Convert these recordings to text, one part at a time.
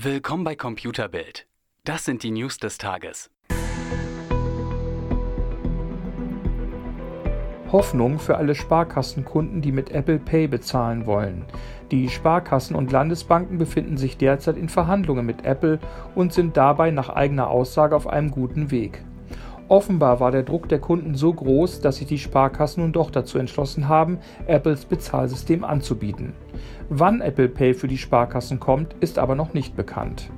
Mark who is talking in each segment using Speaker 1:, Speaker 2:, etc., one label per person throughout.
Speaker 1: Willkommen bei Computerbild. Das sind die News des Tages.
Speaker 2: Hoffnung für alle Sparkassenkunden, die mit Apple Pay bezahlen wollen. Die Sparkassen und Landesbanken befinden sich derzeit in Verhandlungen mit Apple und sind dabei nach eigener Aussage auf einem guten Weg. Offenbar war der Druck der Kunden so groß, dass sich die Sparkassen nun doch dazu entschlossen haben, Apples Bezahlsystem anzubieten. Wann Apple Pay für die Sparkassen kommt, ist aber noch nicht bekannt.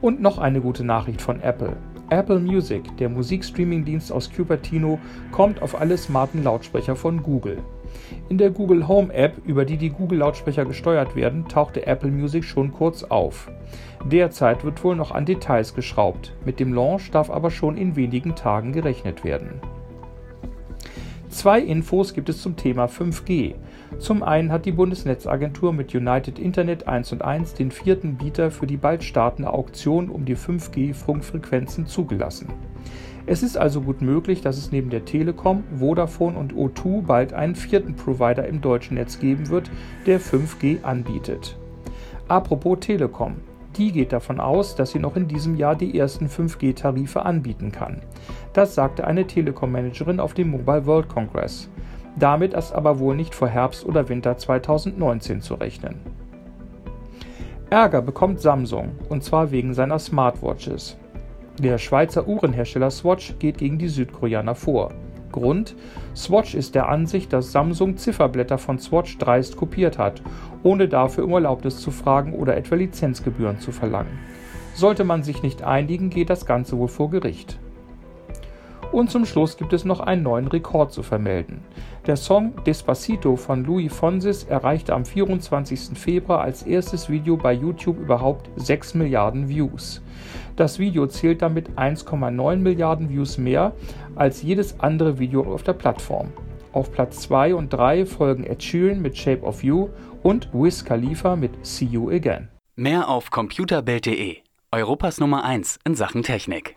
Speaker 2: Und noch eine gute Nachricht von Apple. Apple Music, der Musikstreaming-Dienst aus Cupertino, kommt auf alle smarten Lautsprecher von Google. In der Google Home App, über die die Google-Lautsprecher gesteuert werden, tauchte Apple Music schon kurz auf. Derzeit wird wohl noch an Details geschraubt, mit dem Launch darf aber schon in wenigen Tagen gerechnet werden. Zwei Infos gibt es zum Thema 5G. Zum einen hat die Bundesnetzagentur mit United Internet 1 und 1 den vierten Bieter für die bald startende Auktion um die 5G-Funkfrequenzen zugelassen. Es ist also gut möglich, dass es neben der Telekom, Vodafone und O2 bald einen vierten Provider im deutschen Netz geben wird, der 5G anbietet. Apropos Telekom. Die geht davon aus, dass sie noch in diesem Jahr die ersten 5G-Tarife anbieten kann. Das sagte eine Telekom-Managerin auf dem Mobile World Congress. Damit ist aber wohl nicht vor Herbst oder Winter 2019 zu rechnen. Ärger bekommt Samsung, und zwar wegen seiner Smartwatches. Der Schweizer Uhrenhersteller Swatch geht gegen die Südkoreaner vor. Grund: Swatch ist der Ansicht, dass Samsung Zifferblätter von Swatch dreist kopiert hat, ohne dafür um Erlaubnis zu fragen oder etwa Lizenzgebühren zu verlangen. Sollte man sich nicht einigen, geht das Ganze wohl vor Gericht. Und zum Schluss gibt es noch einen neuen Rekord zu vermelden. Der Song Despacito von Louis Fonsis erreichte am 24. Februar als erstes Video bei YouTube überhaupt 6 Milliarden Views. Das Video zählt damit 1,9 Milliarden Views mehr als jedes andere Video auf der Plattform. Auf Platz 2 und 3 folgen Ed Sheeran mit Shape of You und Wiz Khalifa mit See You Again.
Speaker 1: Mehr auf computerbild.de, Europas Nummer 1 in Sachen Technik.